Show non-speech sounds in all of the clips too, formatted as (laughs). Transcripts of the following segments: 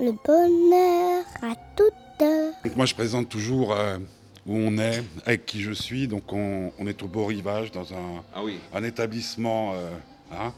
le bonheur à toute heure. Donc moi je présente toujours euh, où on est, avec qui je suis. Donc on, on est au beau rivage dans un, Ah oui. un établissement euh, hein,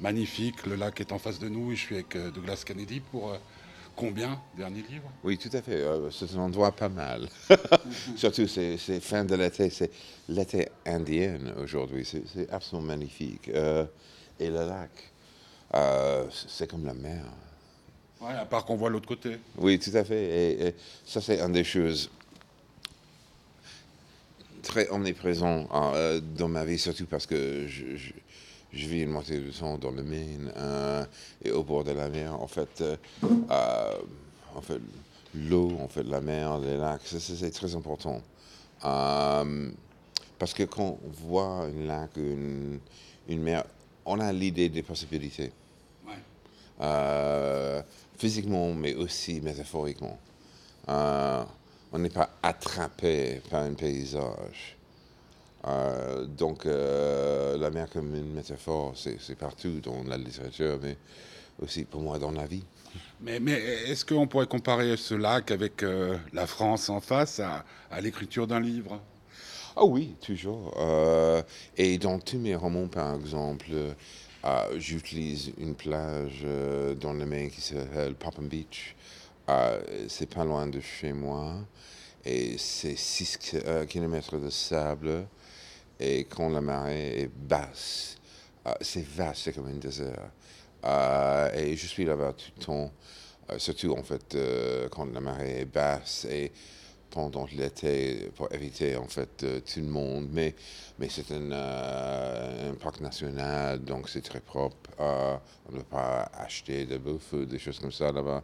magnifique. Le lac est en face de nous et je suis avec euh, Douglas Kennedy pour euh, combien Dernier livre? Oui, tout à fait. Euh, c'est un endroit pas mal. (laughs) Surtout, c'est c'est fin de l'été. C'est l'été indien aujourd'hui. C'est c'est absolument magnifique. Euh, et le lac, euh, c'est comme la mer. Ouais, à part qu'on voit l'autre côté. Oui, tout à fait. Et, et ça, c'est une des choses très omniprésentes euh, dans ma vie, surtout parce que je, je- je vis une moitié du temps dans le Maine euh, et au bord de la mer. En fait, euh, euh, en fait l'eau, en fait, la mer, les lacs, c'est très important. Parce que quand on voit un lac, une, une mer, on a l'idée des possibilités. Ouais. Euh, physiquement, mais aussi métaphoriquement. Euh, on n'est pas attrapé par un paysage. Euh, donc, euh, la mer comme une métaphore, c'est partout dans la littérature, mais aussi pour moi dans la vie. Mais, mais est-ce qu'on pourrait comparer ce lac avec la France en face à, à l'écriture d'un livre? Ah oui, toujours. Et dans tous mes romans, par exemple, euh, j'utilise une plage euh, dans le Maine qui s'appelle Popham Beach. Euh, c'est pas loin de chez moi. Et c'est 6 km de sable. Et quand la marée est basse, euh, c'est vaste, c'est comme un désert. Euh, et je suis là-bas tout le temps, euh, surtout en fait euh, quand la marée est basse et pendant l'été pour éviter en fait euh, tout le monde. Mais, mais c'est euh, un parc national, donc c'est très propre. Euh, on ne peut pas acheter de bouffe ou des choses comme ça là-bas.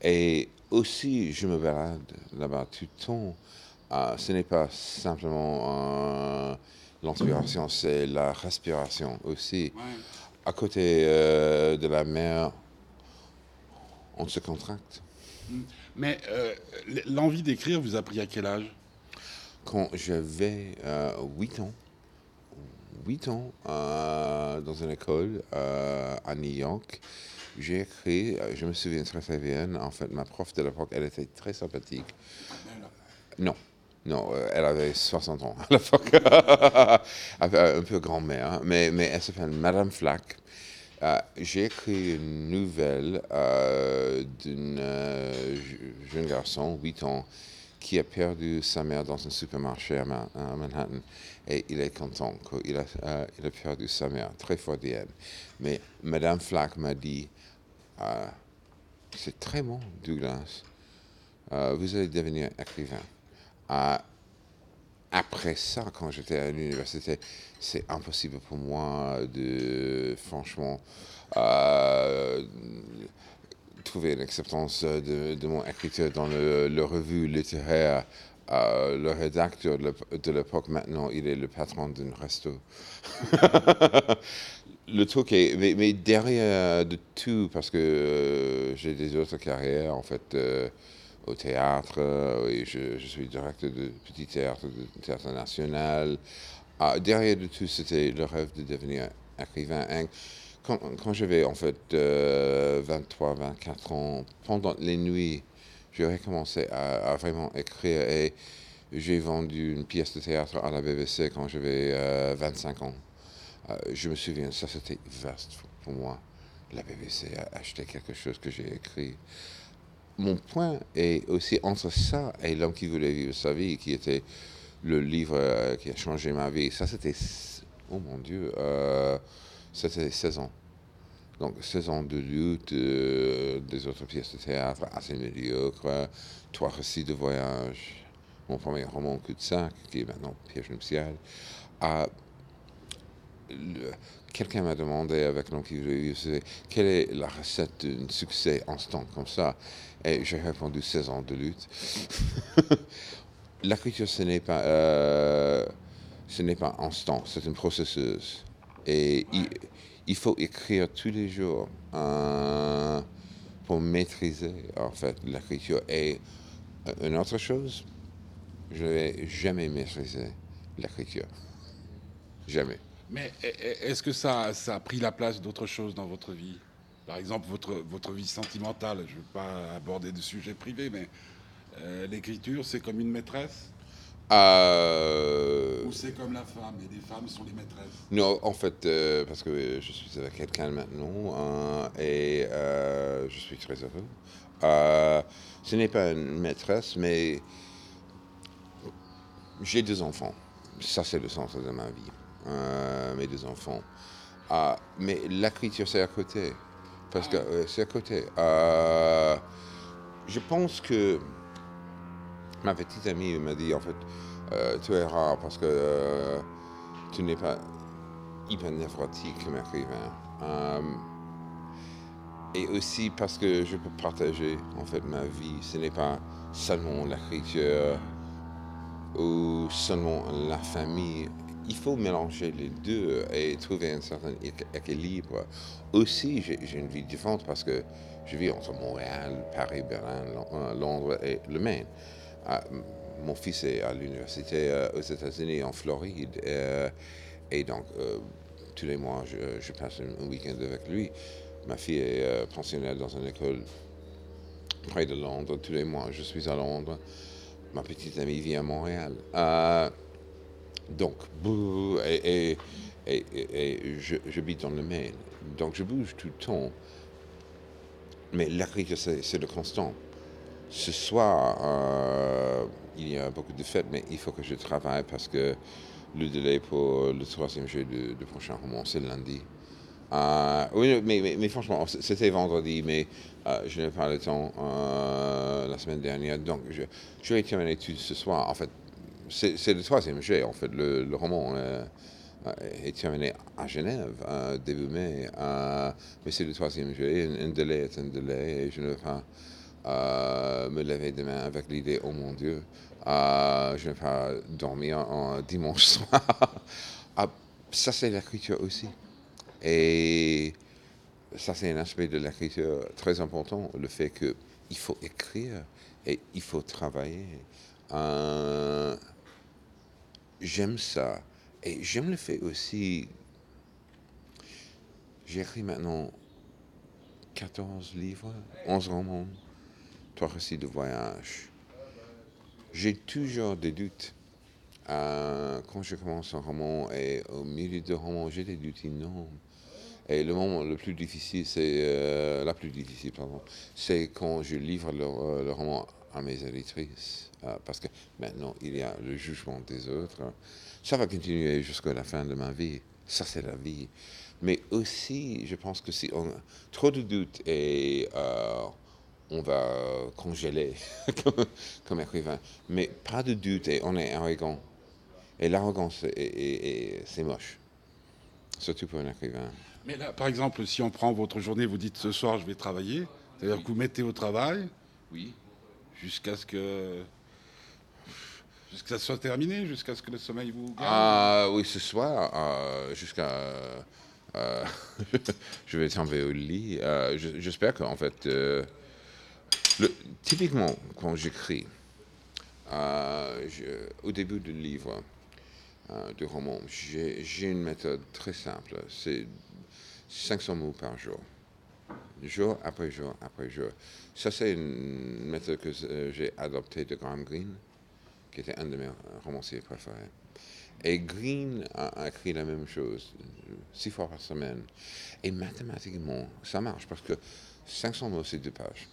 Et aussi, je me balade là-bas tout le temps. Euh, ce n'est pas simplement euh, l'inspiration, c'est la respiration aussi. À côté de la mer, on se contracte. Mais euh, l'envie d'écrire vous a pris à quel âge? Quand j'avais euh, 8 ans, 8 ans, euh, dans une école euh, à New York, j'ai écrit, euh, je me souviens très bien, en fait, ma prof de l'époque, elle était très sympathique. Non, non, elle avait 60 ans à l'époque, (laughs) un peu grand-mère, mais, mais elle s'appelle Madame Flack. J'ai écrit une nouvelle euh, d'un je- jeune garçon, 8 ans, qui a perdu sa mère dans un supermarché à, Ma- à Manhattan. Et il est content qu'il euh, a perdu sa mère, très freudienne. Mais Madame Flack m'a dit, euh, c'est très bon, Douglas. Euh, vous allez devenir écrivain. Après ça, quand j'étais à l'université, c'est impossible pour moi de, franchement, euh, trouver une acceptance de, de mon écriture dans le, revue littéraire. Euh, le rédacteur de l'ép- de l'époque, maintenant, il est le patron d'un resto. (laughs) le truc est, mais, mais derrière de tout, parce que euh, j'ai des autres carrières, en fait, euh, au théâtre, euh, je, je suis directeur de petit théâtre, de théâtre national. Ah, derrière de tout, c'était le rêve de devenir écrivain. Quand, quand j'avais en fait euh, 23, 24 ans, pendant les nuits, j'ai recommencé à, vraiment écrire et j'ai vendu une pièce de théâtre à la BBC quand j'avais euh, 25 ans. Euh, je me souviens, ça c'était vaste pour moi. La BBC a acheté quelque chose que j'ai écrit. Mon point est aussi entre ça et L'homme qui voulait vivre sa vie, qui était le livre euh, qui a changé ma vie. Ça c'était, oh mon Dieu, euh, c'était 16 ans. Donc 16 ans de lutte, euh, des autres pièces de théâtre assez médiocres, trois récits de voyage, mon premier roman Coup de sac, qui est maintenant Piège nuptial. Ah, Quelqu'un m'a demandé avec c'est, quelle est la recette d'un succès instant comme ça? Et j'ai répondu 16 ans de lutte. (laughs) L'écriture, ce n'est pas, euh, pas instant, c'est un processus. Et il, faut écrire tous les jours euh, pour maîtriser en fait l'écriture. Et euh, une autre chose, je n'ai jamais maîtrisé l'écriture. Jamais. Mais e- e- est-ce que ça, ça a pris la place d'autres choses dans votre vie? Par exemple, votre, votre vie sentimentale, je ne veux pas aborder de sujets privés, mais euh, l'écriture, c'est comme une maîtresse? Euh, Ou c'est comme la femme, et les femmes sont les maîtresses Non, en fait, euh, parce que je suis avec quelqu'un maintenant euh, et euh, je suis très heureux. Ce n'est pas une maîtresse, mais j'ai deux enfants. Ça, c'est le sens de ma vie. Mes deux enfants. Ah, mais l'écriture, c'est à côté. Parce que euh, c'est à côté. Je pense que ma petite amie m'a dit, en fait, euh, tu es rare parce que euh, tu n'es pas hyper névrotique comme écrivain. Euh, et aussi parce que je peux partager en fait ma vie. Ce n'est pas seulement l'écriture ou seulement la famille. Il faut mélanger les deux et trouver un certain équ- équilibre. Aussi, j'ai une vie différente parce que je vis entre Montréal, Paris, Berlin, Lon- Londres et le Maine. Ah, mon fils est à l'université euh, aux États-Unis, en Floride. euh, et donc, euh, tous les mois, je, je passe un, week-end avec lui. Ma fille est pensionnaire dans une école près de Londres. Tous les mois, je suis à Londres. Ma petite amie vit à Montréal. Donc, bouh, et, et, et je, j'habite dans le Maine. Donc, je bouge tout le temps. Mais c'est, c'est le constant. Ce soir, euh, il y a beaucoup de fêtes, mais il faut que je travaille parce que le délai pour le troisième jeu du, prochain roman, c'est lundi. Euh, oui, mais, franchement, c'était vendredi, mais euh, je n'ai pas le temps la semaine dernière. Donc, je, je vais terminer tout ce soir. En fait, c'est le troisième jet, en fait. Le, roman est terminé à Genève, début mai. mais c'est le troisième jet. Un, un délai est un délai et je ne vais pas euh, me lever demain avec l'idée, oh mon Dieu, euh, je ne vais pas dormir en dimanche (laughs) soir. Ah, ça, c'est l'écriture aussi. Et ça, c'est un aspect de l'écriture très important, le fait qu'il faut écrire et il faut travailler. Euh, j'aime ça. Et j'aime le fait aussi. J'écris maintenant 14 livres, 11 romans, 3 récits de voyage. J'ai toujours des doutes. Euh, quand je commence un roman et au milieu de roman, j'ai des doutes énormes. Et le moment le plus difficile, c'est euh, la plus difficile, c'est quand je livre le, euh, roman à mes éditrices, parce que maintenant il y a le jugement des autres. Ça va continuer jusqu'à la fin de ma vie. Ça, c'est la vie. Mais aussi, je pense que si on a trop de doutes et on va congeler (laughs) comme, comme écrivain, mais pas de doute et on est arrogant. Et l'arrogance, est- est- est- c'est moche, surtout pour un écrivain. Mais là, par exemple, si on prend votre journée, vous dites ce soir je vais travailler, c'est-à-dire que vous mettez au travail Oui. jusqu'à ce que jusqu'à ce que ça soit terminé, jusqu'à ce que le sommeil vous gagne. Ah oui, ce soir, euh, jusqu'à. euh, (laughs) je vais tomber au lit. Euh, je- J'espère qu'en fait. Typiquement, quand j'écris, euh, au début du livre, euh, du roman, j'ai une méthode très simple. C'est 500 mots par jour. Jour après jour après jour. Ça, c'est une méthode que euh, j'ai adoptée de Graham Greene, qui était un de mes romanciers préférés. Et Green a, a écrit la même chose, six fois par semaine. Et mathématiquement, ça marche parce que 500 mots, c'est deux pages.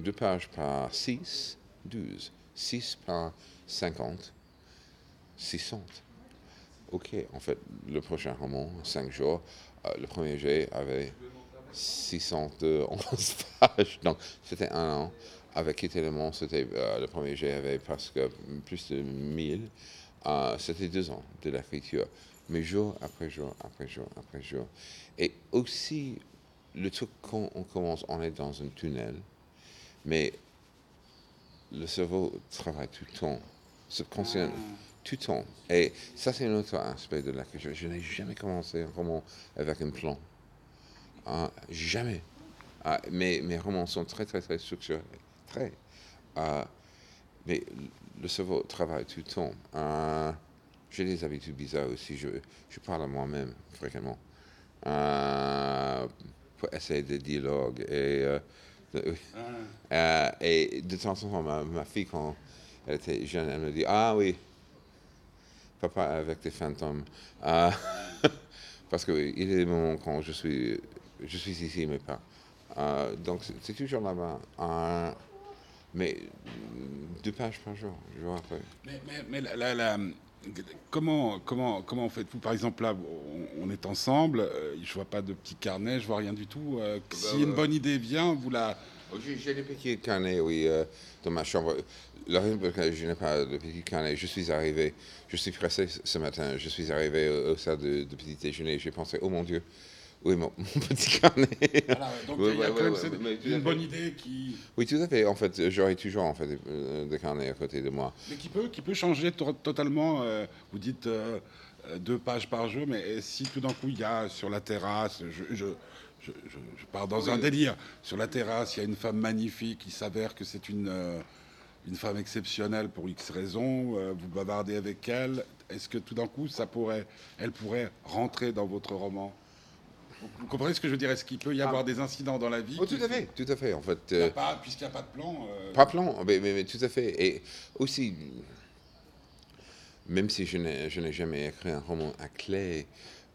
Deux pages par 6, 12. 6 par 50, 600. Ok, en fait, le prochain roman, 5 jours, euh, le premier jet avait 611 (laughs) pages. Donc, c'était un an. Avec Monde, c'était, euh, le premier jet avait presque plus de 1000. Euh, c'était deux ans de l'écriture. Mais jour après jour, après jour, après jour. Et aussi, le truc, quand on commence, on est dans un tunnel, mais le cerveau travaille tout le temps, subconscient tout le temps. Et ça, c'est un autre aspect de l'écriture. Je n'ai jamais commencé un roman avec un plan. Ah, jamais. Ah, mes, mes romans sont très, très, très structurés. Très. Ah, mais le cerveau travaille tout le temps. Ah, J'ai des habitudes bizarres aussi. Je, je parle à moi-même fréquemment. Ah, pour essayer de dialogue. Et, euh, Ah. (laughs) et de temps en temps, ma, fille, quand elle était jeune, elle me dit Ah oui, papa avec des fantômes. Euh, (laughs) parce qu'il y a des moments quand je suis, je suis ici, mais pas. Euh, donc c'est- toujours là-bas. Euh, mais deux pages par jour, je vois. Mais, mais- mais comment, comment, comment faites-vous? Par exemple, là, on, on est ensemble, euh, je vois pas de petit carnet, je vois rien du tout. Euh, si bah, une bonne idée vient, vous la. Oh, J'ai des petits carnets, oui, euh, dans ma chambre. La raison pour laquelle je n'ai pas de petits carnets, je suis arrivé, je suis pressé ce- ce matin, je suis arrivé au, au stade de, de petit déjeuner, j'ai pensé, oh mon Dieu, oui, mon, (laughs) mon petit carnet. Voilà, donc Ouais, il y a ouais, quand même ouais, une bonne idée qui, Oui, tout à fait. En fait, j'aurai toujours en fait, des, euh, des carnets à côté de moi. mais qui, peut, qui peut changer to- totalement. euh, vous dites euh, deux pages par jour, mais si tout d'un coup il y a sur la terrasse, je, je, je, je- pars dans Oui. un délire, sur la terrasse, il y a une femme magnifique, il s'avère que c'est une, euh, une femme exceptionnelle pour X raisons, vous bavardez avec elle, est-ce que tout d'un coup ça pourrait, elle pourrait rentrer dans votre roman? Vous, comprenez ce que je veux dire? Est-ce qu'il peut y avoir des incidents dans la vie Oh, tout à fait, tout à fait. En fait, euh, pas- Puisqu'il n'y a pas de plan. euh, Pas plan, mais, mais- mais tout à fait. Et aussi, même si je n'ai jamais écrit un roman à clé,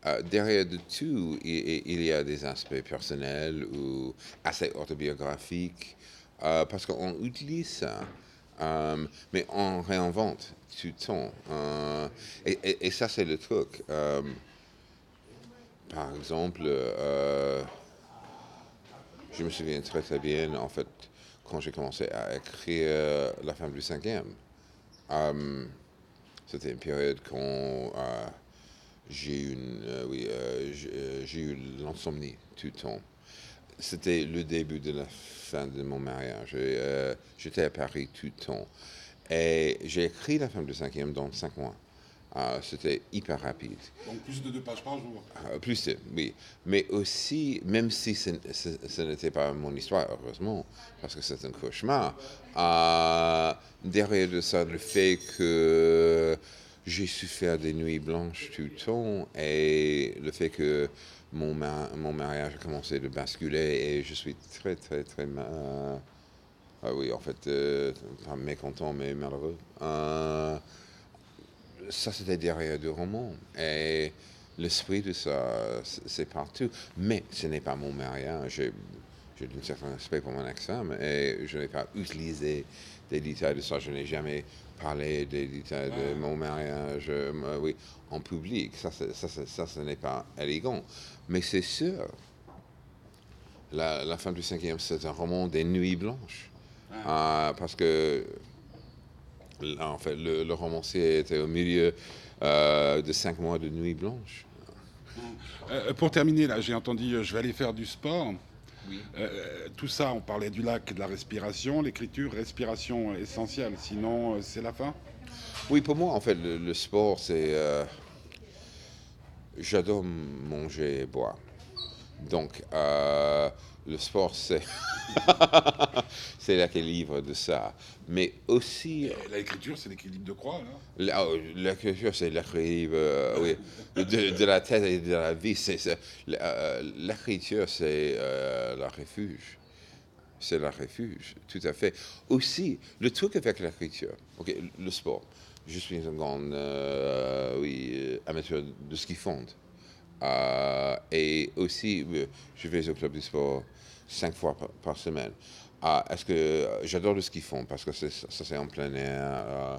euh, derrière de tout, il, y a des aspects personnels ou assez autobiographiques, euh, parce qu'on utilise ça, mais on réinvente tout le temps. et, et- et ça, c'est le truc. Par exemple, euh, je me souviens très très bien, en fait, quand j'ai commencé à écrire euh, La femme du cinquième. Euh, C'était une période quand j'ai eu, oui, eu l'insomnie tout le temps. C'était le début de la fin de mon mariage. J'étais à Paris tout le temps. Et j'ai écrit La femme du cinquième dans cinq mois. Euh, C'était hyper rapide. Donc plus de deux pages par jour. Euh, plus, de- oui. Mais aussi, même si ce, ce- ce n'était pas mon histoire, heureusement, parce que c'est un cauchemar, euh, derrière de ça, le fait que j'ai su faire des nuits blanches tout le temps et le fait que mon, ma- mon mariage a commencé de basculer et je suis très, très, très... euh, ah oui, en fait, euh, pas mécontent, mais malheureux. Ça, c'était derrière du roman. Et l'esprit de ça, c'est partout. Mais ce n'est pas mon mariage. J'ai un certain respect pour mon ex-femme et je n'ai pas utilisé des détails de ça. Je n'ai jamais parlé des détails de mon mariage euh, oui, en public. Ça, ça, c'est- ça, ce n'est pas élégant. Mais c'est sûr, la, la fin du cinquième, c'est un roman des nuits blanches. Ah, parce que en fait, le, le romancier était au milieu euh, de cinq mois de nuit blanche. Euh, pour terminer, là, j'ai entendu, euh, je vais aller faire du sport. Oui. Euh, tout ça, on parlait du lac et de la respiration. L'écriture, respiration euh, essentielle. Sinon, euh, c'est la fin? Oui, pour moi, en fait, le, le sport, c'est... euh, J'adore manger et boire. Donc, euh, le sport, c'est... (laughs) c'est l'équilibre de ça. Mais aussi... L'écriture, c'est l'équilibre de croix. La- oh, L'écriture, c'est l'équilibre euh, oui, de, de la tête et de la vie. C'est, c'est- la- euh, l'écriture, c'est euh, le refuge. C'est le refuge, tout à fait. Aussi, le truc avec l'écriture, ok, le sport. Je suis un grand euh, oui, amateur de ski fond. Et aussi, je vais au club du sport cinq fois par, semaine. Ah, est-ce que euh, j'adore le ski fond parce que ça, c'est en plein air, euh,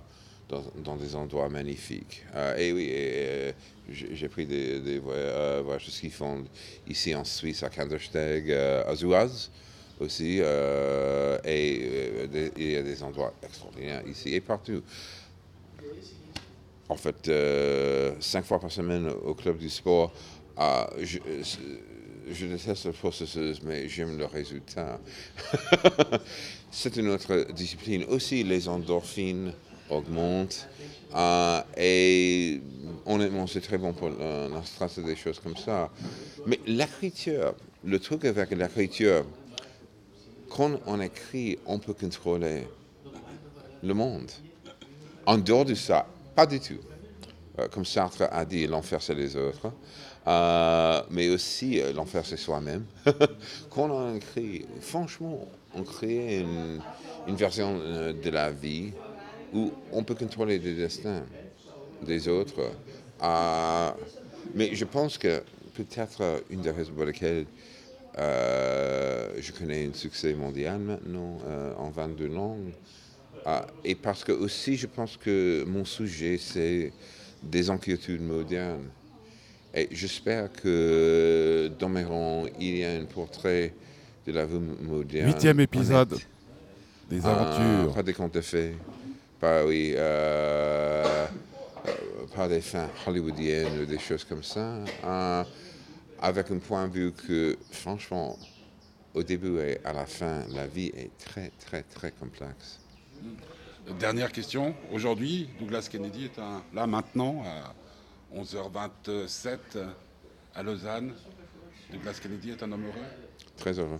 dans, des endroits magnifiques. Euh, et oui, j'ai pris des, des voy- voyages de ski fond ici en Suisse, à Kandersteg, à Zouaz aussi. et il y a des endroits extraordinaires ici et partout. En fait, cinq fois par semaine au club du sport. ah, je déteste le processus, mais j'aime le résultat. (laughs) C'est une autre discipline. Aussi, les endorphines augmentent. ah, et honnêtement, c'est très bon pour euh, la des choses comme ça. Mais l'écriture, le truc avec l'écriture, quand on écrit, on peut contrôler le monde. En dehors de ça, pas du tout. euh, comme Sartre a dit, l'enfer c'est les autres, euh, mais aussi euh, l'enfer c'est soi-même. (laughs) Quand on écrit, franchement, on crée une, version euh, de la vie où on peut contrôler le destin des autres. Mais je pense que peut-être une des raisons pour lesquelles je connais un succès mondial maintenant en 22 langues, et parce que aussi je pense que mon sujet c'est des inquiétudes modernes. Et j'espère que dans mes rangs, il y a un portrait de la vie moderne. Huitième épisode honnête. des Ah, aventures. pas des contes de fées. Pas, oui, euh, euh, pas des fins hollywoodiennes ou des choses comme ça. Euh, avec un point de vue que, franchement, au début et à la fin, la vie est très, très, très complexe. Dernière question. Aujourd'hui, Douglas Kennedy est un, là maintenant, à 11h27 à Lausanne. Douglas Kennedy est un homme heureux? Très heureux.